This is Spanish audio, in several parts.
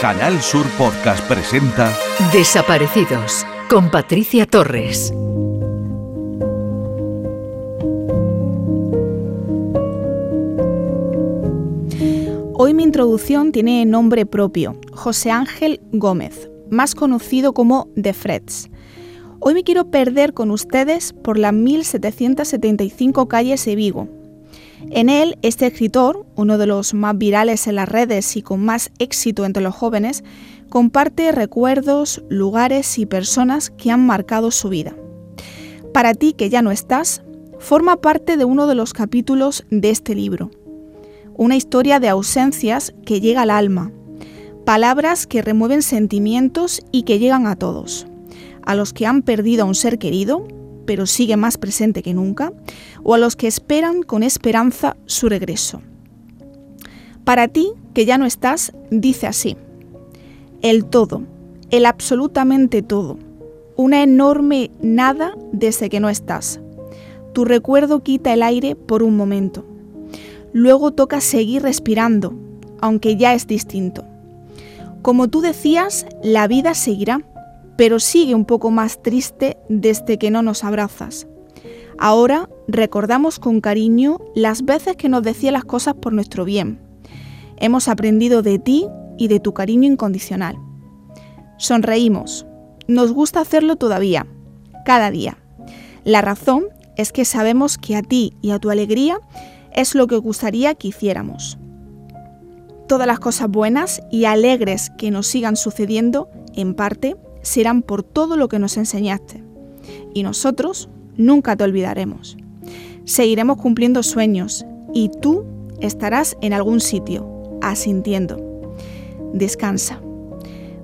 Canal Sur Podcast presenta Desaparecidos con Patricia Torres. Hoy mi introducción tiene nombre propio, José Ángel Gómez, más conocido como The Freds. Hoy me quiero perder con ustedes por las 1775 calles de Vigo. En él, este escritor, uno de los más virales en las redes y con más éxito entre los jóvenes, comparte recuerdos, lugares y personas que han marcado su vida. Para ti que ya no estás, forma parte de uno de los capítulos de este libro. Una historia de ausencias que llega al alma, palabras que remueven sentimientos y que llegan a todos a los que han perdido a un ser querido, pero sigue más presente que nunca, o a los que esperan con esperanza su regreso. Para ti, que ya no estás, dice así, el todo, el absolutamente todo, una enorme nada desde que no estás. Tu recuerdo quita el aire por un momento. Luego toca seguir respirando, aunque ya es distinto. Como tú decías, la vida seguirá pero sigue un poco más triste desde que no nos abrazas. Ahora recordamos con cariño las veces que nos decía las cosas por nuestro bien. Hemos aprendido de ti y de tu cariño incondicional. Sonreímos. Nos gusta hacerlo todavía, cada día. La razón es que sabemos que a ti y a tu alegría es lo que gustaría que hiciéramos. Todas las cosas buenas y alegres que nos sigan sucediendo, en parte, serán por todo lo que nos enseñaste. Y nosotros nunca te olvidaremos. Seguiremos cumpliendo sueños y tú estarás en algún sitio, asintiendo. Descansa.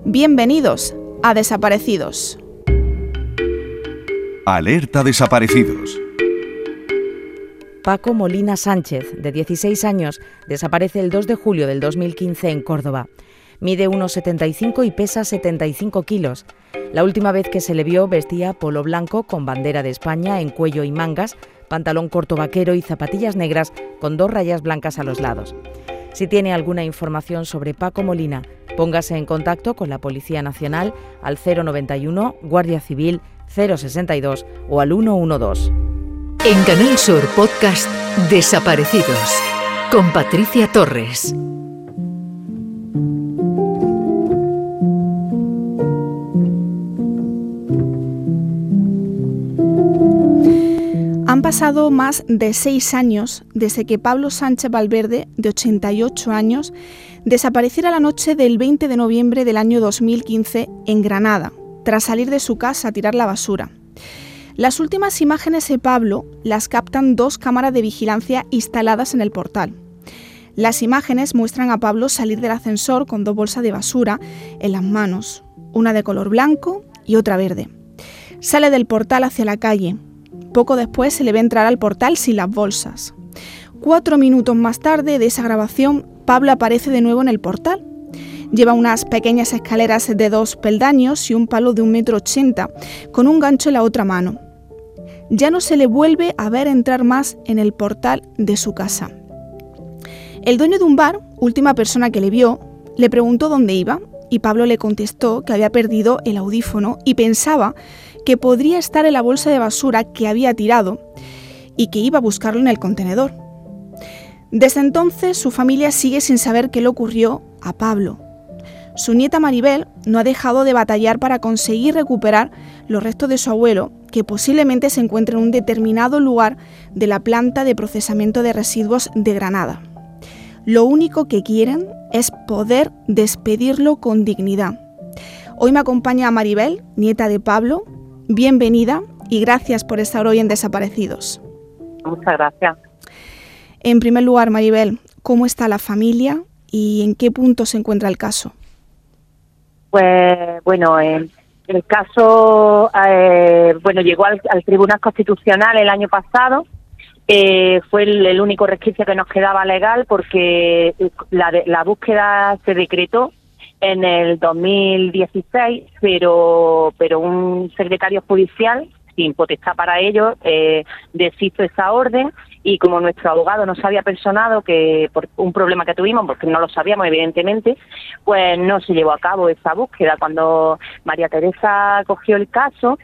Bienvenidos a Desaparecidos. Alerta Desaparecidos. Paco Molina Sánchez, de 16 años, desaparece el 2 de julio del 2015 en Córdoba. Mide 1,75 y pesa 75 kilos. La última vez que se le vio vestía polo blanco con bandera de España en cuello y mangas, pantalón corto vaquero y zapatillas negras con dos rayas blancas a los lados. Si tiene alguna información sobre Paco Molina, póngase en contacto con la Policía Nacional al 091, Guardia Civil 062 o al 112. En Canal Sur Podcast Desaparecidos con Patricia Torres. Pasado más de seis años desde que Pablo Sánchez Valverde, de 88 años, desapareciera la noche del 20 de noviembre del año 2015 en Granada, tras salir de su casa a tirar la basura. Las últimas imágenes de Pablo las captan dos cámaras de vigilancia instaladas en el portal. Las imágenes muestran a Pablo salir del ascensor con dos bolsas de basura en las manos, una de color blanco y otra verde. Sale del portal hacia la calle, poco después se le ve entrar al portal sin las bolsas. Cuatro minutos más tarde de esa grabación, Pablo aparece de nuevo en el portal. Lleva unas pequeñas escaleras de dos peldaños y un palo de un metro ochenta, con un gancho en la otra mano. Ya no se le vuelve a ver entrar más en el portal de su casa. El dueño de un bar, última persona que le vio, le preguntó dónde iba y Pablo le contestó que había perdido el audífono y pensaba que podría estar en la bolsa de basura que había tirado y que iba a buscarlo en el contenedor. Desde entonces su familia sigue sin saber qué le ocurrió a Pablo. Su nieta Maribel no ha dejado de batallar para conseguir recuperar los restos de su abuelo, que posiblemente se encuentra en un determinado lugar de la planta de procesamiento de residuos de Granada. Lo único que quieren es poder despedirlo con dignidad. Hoy me acompaña Maribel, nieta de Pablo, bienvenida y gracias por estar hoy en Desaparecidos. Muchas gracias. En primer lugar, Maribel, ¿cómo está la familia y en qué punto se encuentra el caso? Pues bueno, el, caso eh, bueno llegó al, Tribunal Constitucional el año pasado. Eh, fue el, único resquicio que nos quedaba legal porque la, la búsqueda se decretó en el 2016, pero, pero un secretario judicial, sin potestad para ello, eh, deshizo esa orden y como nuestro abogado no se había personado que por un problema que tuvimos, porque no lo sabíamos evidentemente, pues no se llevó a cabo esa búsqueda. Cuando María Teresa cogió el caso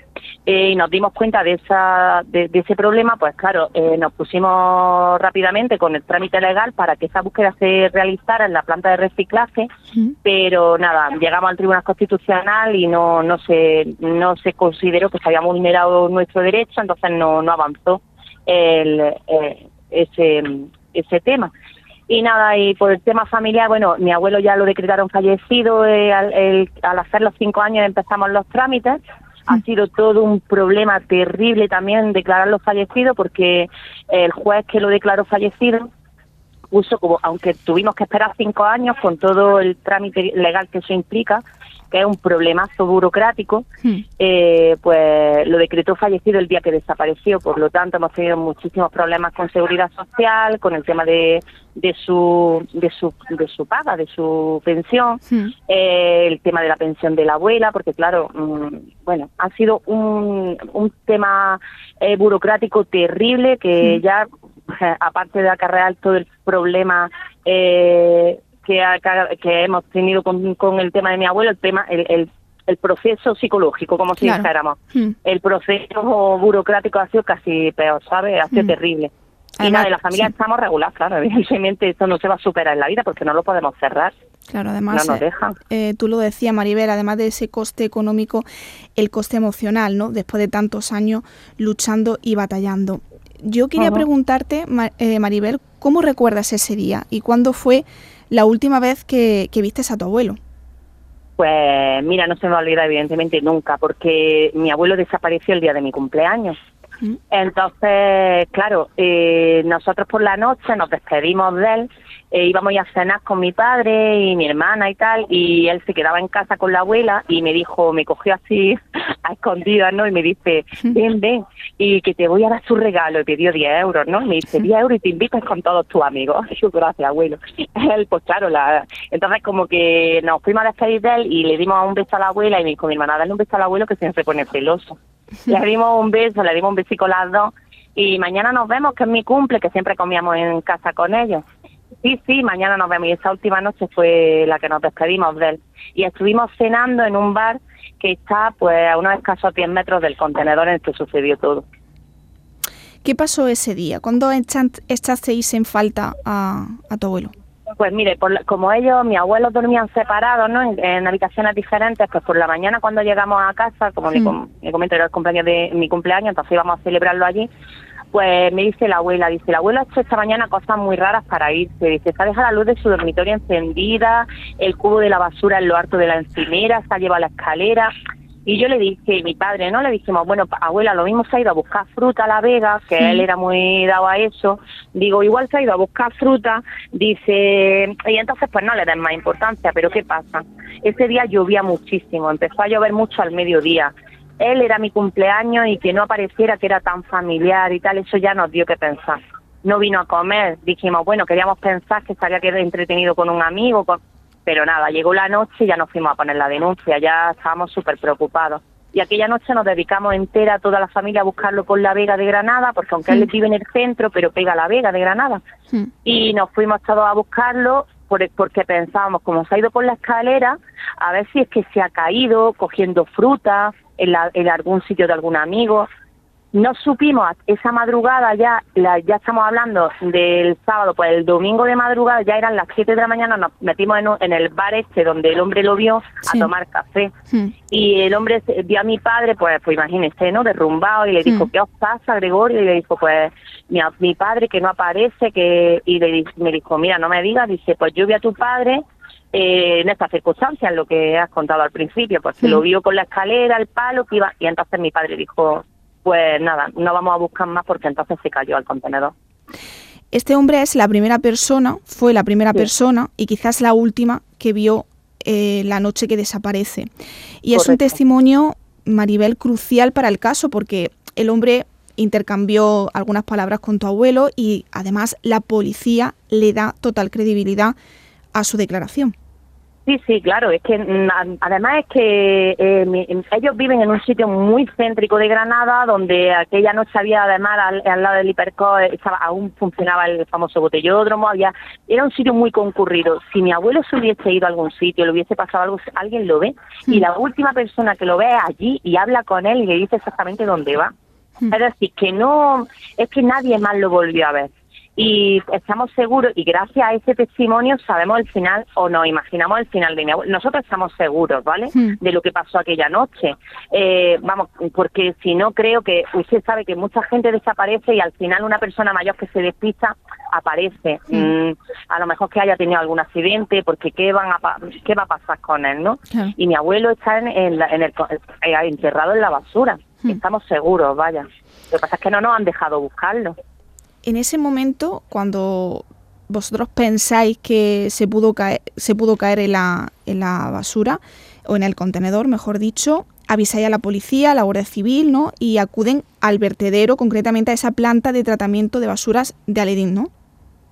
eh, y nos dimos cuenta de, esa, de, ese problema, pues claro, eh, nos pusimos rápidamente con el trámite legal para que esa búsqueda se realizara en la planta de reciclaje, pero nada, llegamos al Tribunal Constitucional y no, no, se, no se consideró que se había vulnerado nuestro derecho, entonces no, no avanzó el, eh, ese, ese tema. Y nada, y por el tema familiar, bueno, mi abuelo ya lo decretaron fallecido, eh, al, al hacer los cinco años empezamos los trámites, ha mm. sido todo un problema terrible también declararlo fallecido porque el juez que lo declaró fallecido puso como, aunque tuvimos que esperar cinco años con todo el trámite legal que eso implica, que es un problemazo burocrático, hmm. eh, pues lo decretó fallecido el día que desapareció. Por lo tanto, hemos tenido muchísimos problemas con seguridad social, con el tema de, de su de su de su paga, de su pensión, hmm. eh, el tema de la pensión de la abuela, porque claro, mm, bueno, ha sido un, un tema eh, burocrático terrible que hmm. ya aparte de acarrear todo el problema eh, que, que hemos tenido con, con, el tema de mi abuelo, el tema, el, el, proceso psicológico, como si dijéramos. Hmm. El proceso burocrático ha sido casi peor, ¿sabes? Ha sido hmm. terrible. y nada, de la familia estamos regular, claro, evidentemente esto no se va a superar en la vida porque no lo podemos cerrar. Claro, además, no nos dejan. Eh, tú lo decías, Maribel, además de ese coste económico, el coste emocional, ¿no? Después de tantos años luchando y batallando. Yo quería preguntarte, eh, Maribel, ¿cómo recuerdas ese día y cuándo fue la última vez que, que vistes a tu abuelo? Pues mira, no se me olvida evidentemente nunca, porque mi abuelo desapareció el día de mi cumpleaños. Entonces, claro, eh, nosotros por la noche nos despedimos de él, eh, íbamos a cenar con mi padre y mi hermana y tal, y él se quedaba en casa con la abuela y me dijo, me cogió así a escondidas, ¿no? Y me dice, ven, ven, y que te voy a dar su regalo, y pidió 10 euros, ¿no? Y me dice, 10 euros y te invitas con todos tus amigos. yo, gracias, abuelo. él, pues claro, la... entonces como que nos fuimos a despedir de él y le dimos un beso a la abuela y me dijo mi hermana, dale un beso al abuelo que se me pone celoso. Le dimos un beso, le dimos un besico las dos y mañana nos vemos, que es mi cumple, que siempre comíamos en casa con ellos. Sí, sí, mañana nos vemos y esa última noche fue la que nos despedimos de él. Y estuvimos cenando en un bar que está pues a unos escasos 10 metros del contenedor en el que sucedió todo. ¿Qué pasó ese día? ¿Cuándo echasteis en falta a, a tu abuelo? Pues mire, como ellos, mis abuelos dormían separados, ¿no? En, habitaciones diferentes, pues por la mañana cuando llegamos a casa, como mi comento era el cumpleaños de mi cumpleaños, entonces íbamos a celebrarlo allí, pues me dice la abuela, dice, la abuela ha hecho esta mañana cosas muy raras para irse, dice, está dejado la luz de su dormitorio encendida, el cubo de la basura en lo alto de la encimera, se ha llevado la escalera, y yo le dije, mi padre, ¿no? Le dijimos, bueno, abuela, lo mismo se ha ido a buscar fruta a la vega, que él era muy dado a eso. Digo, igual se ha ido a buscar fruta, dice, y entonces pues no le den más importancia, pero ¿qué pasa? Ese día llovía muchísimo, empezó a llover mucho al mediodía. Él era mi cumpleaños y que no apareciera que era tan familiar y tal, eso ya nos dio que pensar. No vino a comer, dijimos, bueno, queríamos pensar que estaría entretenido con un amigo, con pero nada, llegó la noche y ya nos fuimos a poner la denuncia, ya estábamos súper preocupados. Y aquella noche nos dedicamos entera toda la familia a buscarlo por la Vega de Granada, porque aunque él vive en el centro, pero pega la Vega de Granada. Y nos fuimos todos a buscarlo porque pensábamos, como se ha ido por la escalera, a ver si es que se ha caído cogiendo fruta en, en algún sitio de algún amigo. No supimos esa madrugada ya, ya estamos hablando del sábado, pues el domingo de madrugada ya eran las 7 de la mañana, nos metimos en, el bar este donde el hombre lo vio a tomar café. Hmm. Y el hombre vio a mi padre, pues, pues imagínese, ¿no? Derrumbado y le dijo, hmm. ¿qué os pasa, Gregorio? Y le dijo, pues mi, mi padre que no aparece, que y le, me dijo, mira, no me digas, dice, pues yo vi a tu padre eh, en estas circunstancias, lo que has contado al principio, pues se lo hmm. vio con la escalera, el palo que iba, y entonces mi padre dijo, pues nada, no vamos a buscar más porque entonces se cayó al contenedor. Este hombre es la primera persona, fue la primera persona y quizás la última que vio eh, la noche que desaparece. Y es un testimonio, Maribel, crucial para el caso porque el hombre intercambió algunas palabras con tu abuelo y además la policía le da total credibilidad a su declaración. Sí, sí, claro. Es que además es que eh, ellos viven en un sitio muy céntrico de Granada, donde aquella noche había además al, lado del hiperco estaba aún funcionaba el famoso botellódromo, había era un sitio muy concurrido. Si mi abuelo se hubiese ido a algún sitio, le hubiese pasado algo, alguien lo ve y la última persona que lo ve es allí y habla con él y le dice exactamente dónde va. Es decir, que no es que nadie más lo volvió a ver y estamos seguros y gracias a ese testimonio sabemos el final o nos imaginamos el final de mi abuelo. Nosotros estamos seguros, ¿vale? Hmm. De lo que pasó aquella noche. Eh, vamos, porque si no creo que usted sabe que mucha gente desaparece y al final una persona mayor que se despista aparece. Hmm. Mm, a lo mejor que haya tenido algún accidente, porque qué van a qué va a pasar con él, ¿no? Y mi abuelo está en, el eh, enterrado en la basura. Hmm. Estamos seguros, vaya. Lo que pasa es que no nos han dejado buscarlo en ese momento, cuando vosotros pensáis que se pudo caer, se pudo caer en la, en la basura, o en el contenedor, mejor dicho, avisáis a la policía, a la Guardia Civil, ¿no? Y acuden al vertedero, concretamente a esa planta de tratamiento de basuras de Aledín, ¿no?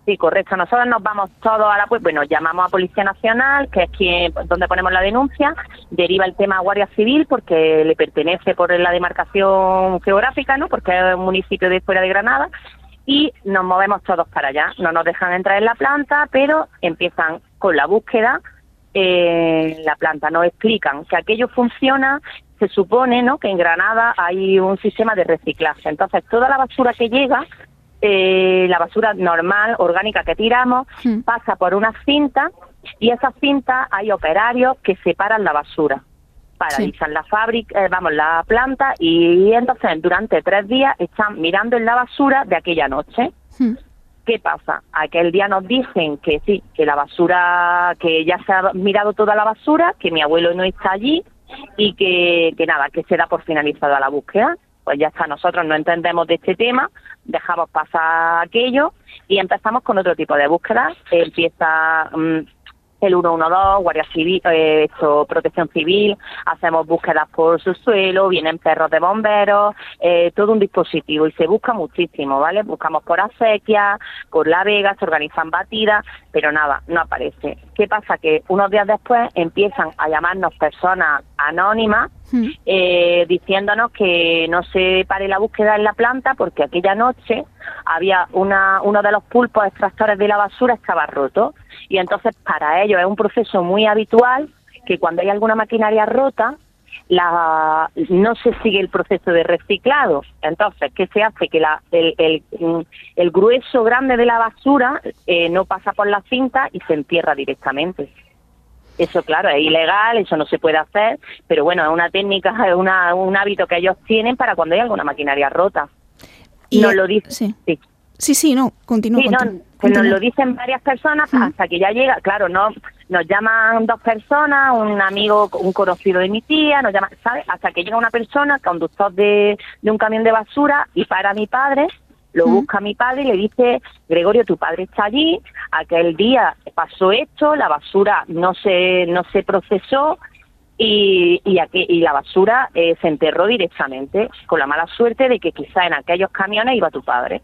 Sí, correcto. Nosotros nos vamos todos a la pues bueno, llamamos a Policía Nacional, que es quien donde ponemos la denuncia, deriva el tema a Guardia Civil porque le pertenece por la demarcación geográfica, ¿no? Porque es un municipio de fuera de Granada y nos movemos todos para allá. No nos dejan entrar en la planta, pero empiezan con la búsqueda eh, en la planta. Nos explican que aquello funciona, se supone ¿no? que en Granada hay un sistema de reciclaje. Entonces, toda la basura que llega, eh, la basura normal, orgánica que tiramos, hmm. pasa por una cinta y esa cinta hay operarios que separan la basura paralizan la fábrica, eh, vamos, la planta y entonces durante tres días están mirando en la basura de aquella noche. Hmm. ¿Qué pasa? Aquel día nos dicen que sí, que la basura, que ya se ha mirado toda la basura, que mi abuelo no está allí y que, que nada, que se da por finalizada la búsqueda. Pues ya está, nosotros no entendemos de este tema, dejamos pasar aquello y empezamos con otro tipo de búsqueda. Empieza mm, el 112, Guardia Civil, eh, Protección Civil, hacemos búsquedas por su suelo, vienen perros de bomberos, eh, todo un dispositivo y se busca muchísimo, ¿vale? Buscamos por acequia, por La Vega, se organizan batidas, pero nada, no aparece. ¿Qué pasa? Que unos días después empiezan a llamarnos personas anónimas eh, diciéndonos que no se pare la búsqueda en la planta porque aquella noche había una, uno de los pulpos extractores de la basura estaba roto y entonces para ellos es un proceso muy habitual que cuando hay alguna maquinaria rota la, no se sigue el proceso de reciclado. Entonces, ¿qué se hace? Que la, el, el, grueso grande de la basura eh, no pasa por la cinta y se entierra directamente. Eso, claro, es ilegal, eso no se puede hacer, pero bueno, es una técnica, es una, un hábito que ellos tienen para cuando hay alguna maquinaria rota. Y nos lo dice. Sí. sí. sí, no, continúa. Sí, nos lo dicen varias personas hasta que ya llega, claro, no nos llaman dos personas, un amigo, un conocido de mi tía, nos llama, ¿sabes? Hasta que llega una persona, conductor de, de un camión de basura, y para mi padre, lo busca mi padre y le dice, Gregorio, tu padre está allí, aquel día pasó esto, la basura no se, no se procesó y, y, aquí, y la basura eh, se enterró directamente, con la mala suerte de que quizá en aquellos camiones iba tu padre.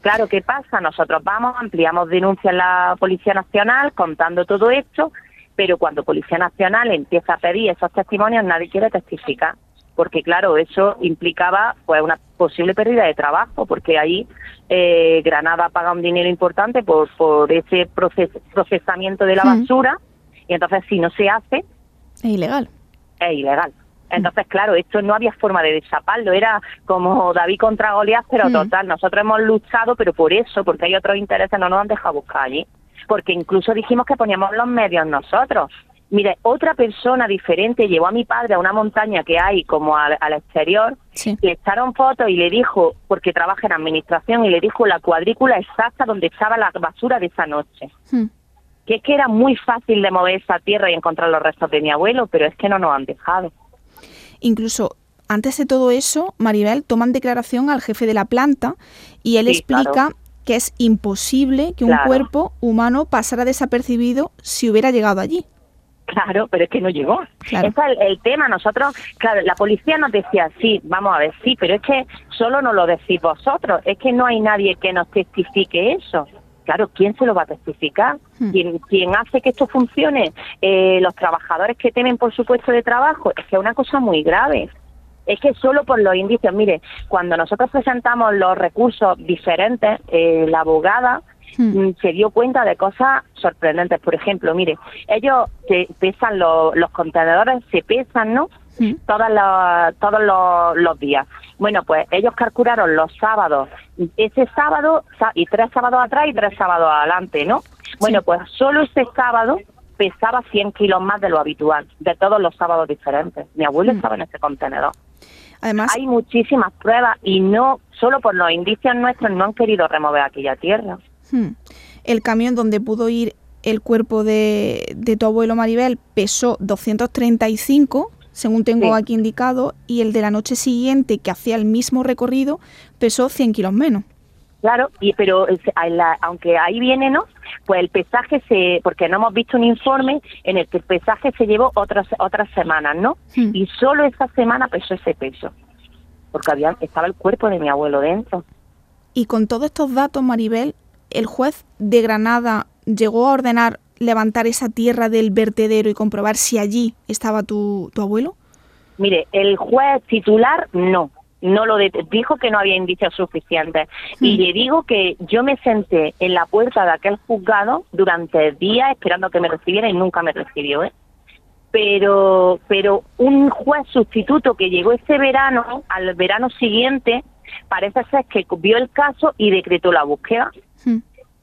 Claro, ¿qué pasa? Nosotros vamos, ampliamos denuncias en la Policía Nacional contando todo esto, pero cuando Policía Nacional empieza a pedir esos testimonios, nadie quiere testificar porque claro, eso implicaba pues una posible pérdida de trabajo, porque ahí eh, Granada paga un dinero importante por, por ese procesamiento de la basura, y entonces si no se hace... Es ilegal. Es ilegal. Entonces, claro, esto no había forma de desaparlo, era como David contra Goliat, pero total, nosotros hemos luchado, pero por eso, porque hay otros intereses, no nos han dejado buscar allí. Porque incluso dijimos que poníamos los medios nosotros, Mire, otra persona diferente llevó a mi padre a una montaña que hay como al, exterior, le echaron fotos y le dijo, porque trabaja en administración, y le dijo la cuadrícula exacta donde estaba la basura de esa noche. Hmm. Que es que era muy fácil de mover esa tierra y encontrar los restos de mi abuelo, pero es que no nos han dejado. Incluso antes de todo eso, Maribel, toman declaración al jefe de la planta y él explica que es imposible que un cuerpo humano pasara desapercibido si hubiera llegado allí. Claro, pero es que no llegó. Ese es el, tema. Nosotros, claro, la policía nos decía, sí, vamos a ver, sí, pero es que solo nos lo decís vosotros. Es que no hay nadie que nos testifique eso. claro, ¿quién se lo va a testificar? Hmm. ¿Quién, quién hace que esto funcione? Eh, los trabajadores que temen por su puesto de trabajo. Es que es una cosa muy grave. Es que solo por los indicios, mire, cuando nosotros presentamos los recursos diferentes, eh, la abogada. Mm, se dio cuenta de cosas sorprendentes. Por ejemplo, mire, ellos se pesan los, los contenedores, se pesan, ¿no? Hmm. Todas todos los, los días. Bueno, pues ellos calcularon los sábados, ese sábado y tres sábados atrás y tres sábados adelante, ¿no? Bueno, pues solo ese sábado pesaba 100 kilos más de lo habitual, de todos los sábados diferentes. Mi abuelo Mm. estaba en ese contenedor. Además, Hay muchísimas pruebas y no, solo por los indicios nuestros, no han querido remover aquella tierra. Hmm, el camión donde pudo ir el cuerpo de, de tu abuelo Maribel pesó 235, según tengo Sí. aquí indicado, y el de la noche siguiente, que hacía el mismo recorrido, pesó 100 kilos menos. Claro, y pero la- aunque ahí viene, ¿no? Pues el pesaje se, porque no hemos visto un informe en el que el pesaje se llevó otras otras semanas, ¿no? Hmm. Y solo esa semana pesó ese peso, porque había estaba el cuerpo de mi abuelo dentro. Y con todos estos datos, Maribel, el juez de Granada llegó a ordenar levantar esa tierra del vertedero y comprobar si allí estaba tu, tu abuelo. Mire, el juez titular no, no lo dijo que no había indicios suficientes. Y Hmm. le digo que yo me senté en la puerta de aquel juzgado durante días esperando que me recibiera y nunca me recibió, ¿eh? Pero, pero un juez sustituto que llegó este verano, al verano siguiente, parece ser que vio el caso y decretó la búsqueda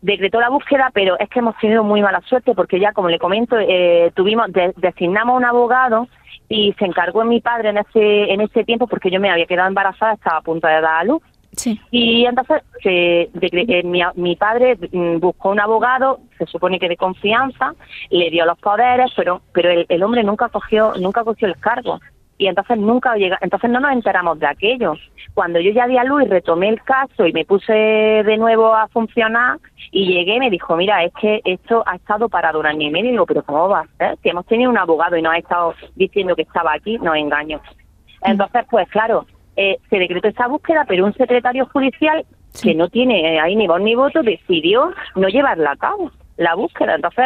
Decretó la búsqueda, pero es que hemos tenido muy mala suerte porque ya, como le comento, eh, tuvimos de- designamos un abogado y se encargó mi padre en ese en ese tiempo porque yo me había quedado embarazada, estaba a punto de dar a luz. Sí. Y entonces se, eh, mi, mi padre mm, buscó un abogado, se supone que de confianza, le dio los poderes, pero pero el, el hombre nunca cogió nunca cogió el cargo y entonces nunca llega, entonces no nos enteramos de aquello. Cuando yo ya di a luz y retomé el caso y me puse de nuevo a funcionar y llegué me dijo, mira, es que esto ha estado parado un año y medio y digo, pero ¿cómo va a ser? Si hemos tenido un abogado y nos ha estado diciendo que estaba aquí, nos engaño. Entonces, pues claro, eh, se decretó esa búsqueda, pero un secretario judicial Sí. que no tiene ahí ni voz ni voto decidió no llevarla a cabo, la búsqueda. Entonces,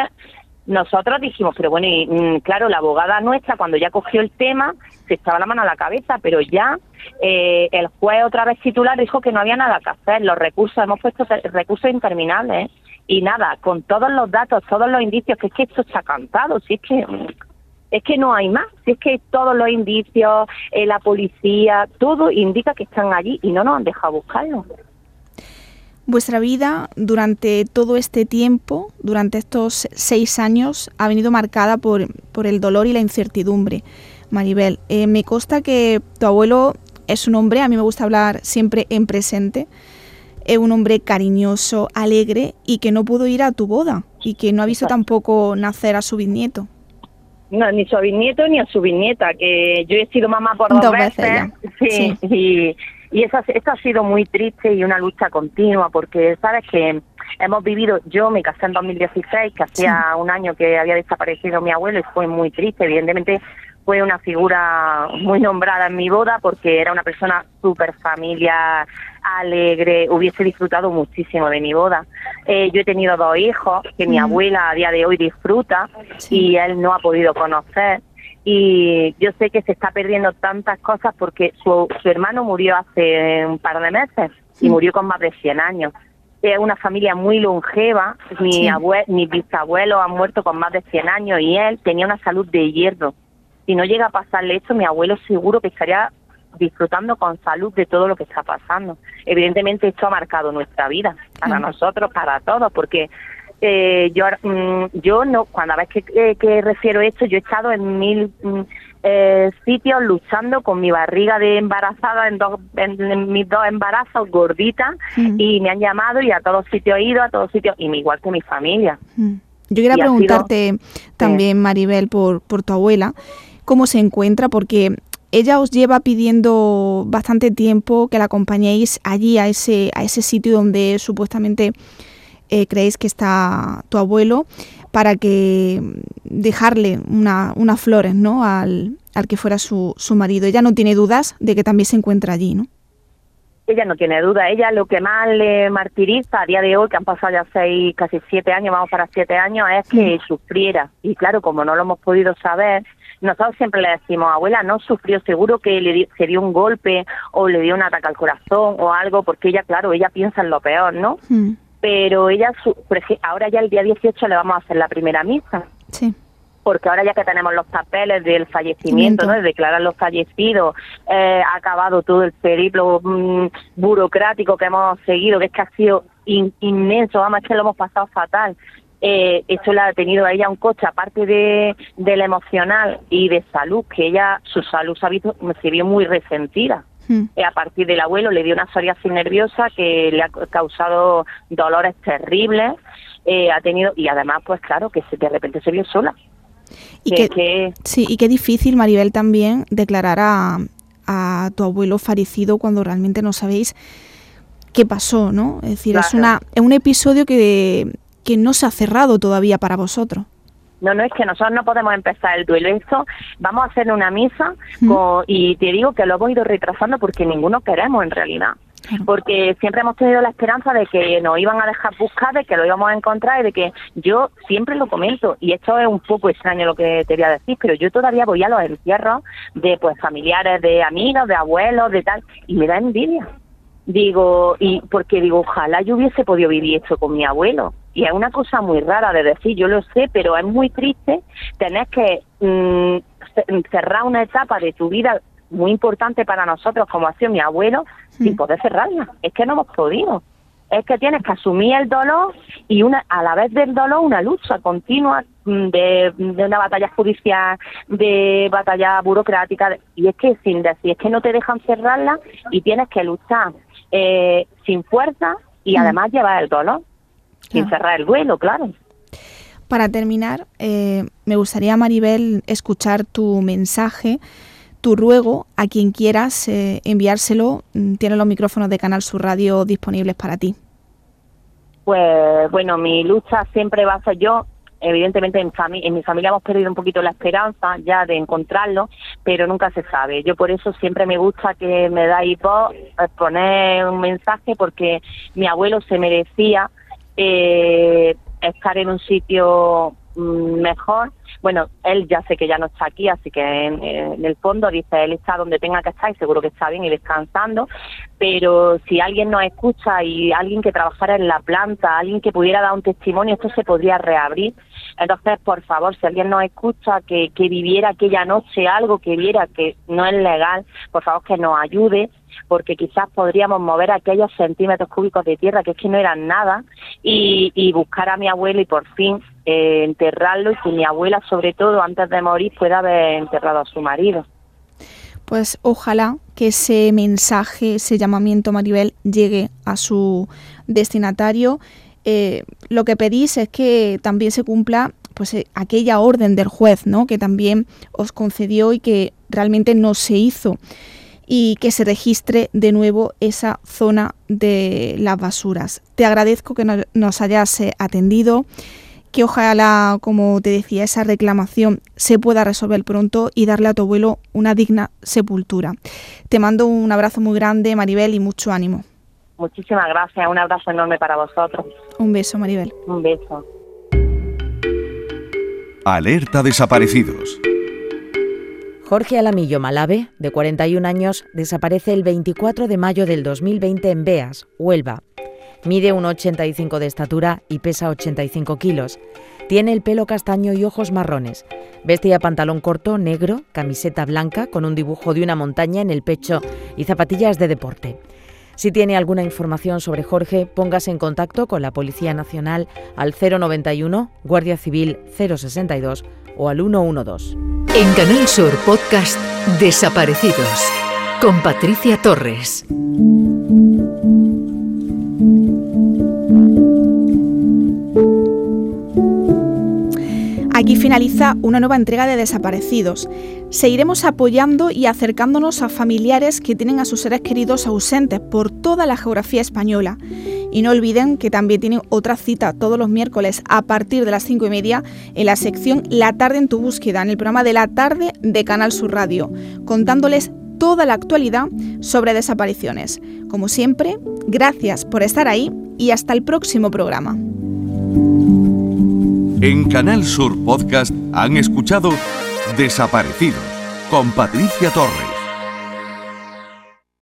nosotros dijimos, pero bueno, y, mm, claro, la abogada nuestra cuando ya cogió el tema se estaba la mano a la cabeza, pero ya eh, el juez otra vez titular dijo que no había nada que hacer, los recursos, hemos puesto recursos interminables ¿eh? y nada, con todos los datos, todos los indicios, que es que esto está cantado, si es que es que no hay más, si es que todos los indicios, eh, la policía, todo indica que están allí y no nos han dejado buscarlos. Vuestra vida durante todo este tiempo, durante estos seis años, ha venido marcada por, por el dolor y la incertidumbre. Maribel, eh, me consta que tu abuelo es un hombre, a mí me gusta hablar siempre en presente, es un hombre cariñoso, alegre y que no pudo ir a tu boda y que no ha visto tampoco nacer a su bisnieto. No, ni su bisnieto ni a su bisnieta, que yo he sido mamá por dos, Dos veces. Sí, y, y eso, ha- esto ha sido muy triste y una lucha continua, porque sabes que hemos vivido, yo me casé en 2016, que hacía un año que había desaparecido mi abuelo y fue muy triste, evidentemente fue una figura muy nombrada en mi boda porque era una persona súper familiar, alegre, hubiese disfrutado muchísimo de mi boda. Eh, yo he tenido dos hijos que mi Mm. abuela a día de hoy disfruta Sí. y él no ha podido conocer. Y yo sé que se está perdiendo tantas cosas porque su, su hermano murió hace un par de meses y murió con más de 100 años. Es una familia muy longeva, mi Sí. abue- mis bisabuelos han muerto con más de 100 años y él tenía una salud de hierro. Si no llega a pasarle esto, mi abuelo seguro que estaría disfrutando con salud de todo lo que está pasando. Evidentemente esto ha marcado nuestra vida, para nosotros, para todos, porque eh, yo mm, yo no, cuando a veces que, eh, que refiero esto, yo he estado en mil mm, eh, sitios luchando con mi barriga de embarazada en, dos, en, en mis dos embarazos gorditas Mm. y me han llamado y a todos sitios he ido, a todos sitios, y igual que mi familia. Mm. Yo quería Y sido- preguntarte también, Maribel, por, por tu abuela, cómo se encuentra, porque ella os lleva pidiendo bastante tiempo que la acompañéis allí, a ese, a ese sitio donde supuestamente eh, creéis que está tu abuelo, para que mm, dejarle una, unas flores ¿no? al, al que fuera su, su marido. Ella no tiene dudas de que también se encuentra allí, ¿no? ella no tiene duda. Ella lo que más le martiriza a día de hoy, que han pasado ya seis, casi siete años, vamos para siete años, es que sufriera. Y claro, como no lo hemos podido saber, nosotros siempre le decimos, abuela, no sufrió, seguro que le se dio un golpe o le dio un ataque al corazón o algo, porque ella, claro, ella piensa en lo peor, ¿no? Mm. Pero ella, ahora ya el día 18 le vamos a hacer la primera misa. Sí porque ahora ya que tenemos los papeles del fallecimiento, ¿no? de declarar los fallecidos, eh, ha acabado todo el periplo mm, burocrático que hemos seguido, que es que ha sido inmenso, vamos, es que lo hemos pasado fatal. Eh, eso le ha tenido a ella un coche, aparte de del emocional y de salud, que ella, su salud se, ha visto, se vio muy resentida. Hmm. Eh, a partir del abuelo le dio una psoriasis nerviosa que le ha causado dolores terribles, eh, ha tenido, y además, pues claro, que de repente se vio sola. Y que, sí, y qué difícil, Maribel, también declarar a, a tu abuelo fallecido cuando realmente no sabéis qué pasó, ¿no? Es decir, es, una, es un episodio que, que no se ha cerrado todavía para vosotros. No, no es que nosotros no podemos empezar el duelo. Esto vamos a hacer una misa y te digo que lo hemos ido retrasando porque ninguno queremos en realidad. Porque siempre hemos tenido la esperanza de que nos iban a dejar buscar, de que lo íbamos a encontrar y de que yo siempre lo comento. Y esto es un poco extraño lo que te voy a decir, pero yo todavía voy a los encierros de pues familiares, de amigos, de abuelos, de tal, y me da envidia. Digo, y porque digo, ojalá yo hubiese podido vivir esto con mi abuelo y es una cosa muy rara de decir, yo lo sé, pero es muy triste tener que mm, cerrar una etapa de tu vida muy importante para nosotros, como ha sido mi abuelo, sin poder cerrarla. Es que no hemos podido. Es que tienes que asumir el dolor y una a la vez del dolor una lucha continua mm, de, una batalla judicial, de batalla burocrática, y es que sin decir, es que no te dejan cerrarla y tienes que luchar eh, sin fuerza y además llevar el dolor sin cerrar el vuelo, claro. Para terminar, eh, me gustaría, Maribel, escuchar tu mensaje, tu ruego a quien quieras eh, enviárselo. Mm, tiene los micrófonos de Canal Sur Radio disponibles para ti. Pues bueno, mi lucha siempre va a ser yo. Evidentemente en, en mi familia hemos perdido un poquito la esperanza ya de encontrarlo, pero nunca se sabe. Yo por eso siempre me gusta que me dais voz, poner un mensaje, porque mi abuelo se merecía eh, estar en un sitio mm, mejor. Bueno, él ya sé que ya no está aquí, así que en, el fondo dice, él está donde tenga que estar y seguro que está bien y descansando, pero si alguien nos escucha y alguien que trabajara en la planta, alguien que pudiera dar un testimonio, esto se podría reabrir. Entonces, por favor, si alguien nos escucha que, viviera aquella noche algo, que viera que no es legal, por favor que nos ayude porque quizás podríamos mover aquellos centímetros cúbicos de tierra que es que no eran nada y, buscar a mi abuelo y por fin eh, enterrarlo y que mi abuela sobre todo antes de morir pueda haber enterrado a su marido. Pues ojalá que ese mensaje, ese llamamiento Maribel llegue a su destinatario. Eh, lo que pedís es que también se cumpla pues eh, aquella orden del juez, ¿no? Que también os concedió y que realmente no se hizo y que se registre de nuevo esa zona de las basuras. Te agradezco que nos hayas eh, atendido, que ojalá, como te decía, esa reclamación se pueda resolver pronto y darle a tu abuelo una digna sepultura. Te mando un abrazo muy grande, Maribel, y mucho ánimo. Muchísimas gracias, un abrazo enorme para vosotros. Un beso, Maribel. Un beso. Alerta desaparecidos. Jorge Alamillo Malave, de 41 años, desaparece el 24 de mayo del 2020 en Beas, Huelva. Mide 1,85 de estatura y pesa 85 kilos. Tiene el pelo castaño y ojos marrones. Vestía pantalón corto, negro, camiseta blanca con un dibujo de una montaña en el pecho y zapatillas de deporte. Si tiene alguna información sobre Jorge, póngase en contacto con la Policía Nacional al 091, Guardia Civil 062 o al 112. En Canal Sur Podcast Desaparecidos con Patricia Torres. Aquí finaliza una nueva entrega de Desaparecidos. Seguiremos apoyando y acercándonos a familiares que tienen a sus seres queridos ausentes por toda la geografía española. Y no olviden que también tienen otra cita todos los miércoles a partir de las cinco y media en la sección La tarde en tu búsqueda, en el programa de la tarde de Canal Sur Radio, contándoles toda la actualidad sobre desapariciones. Como siempre, gracias por estar ahí y hasta el próximo programa. En Canal Sur Podcast han escuchado Desaparecidos con Patricia Torres.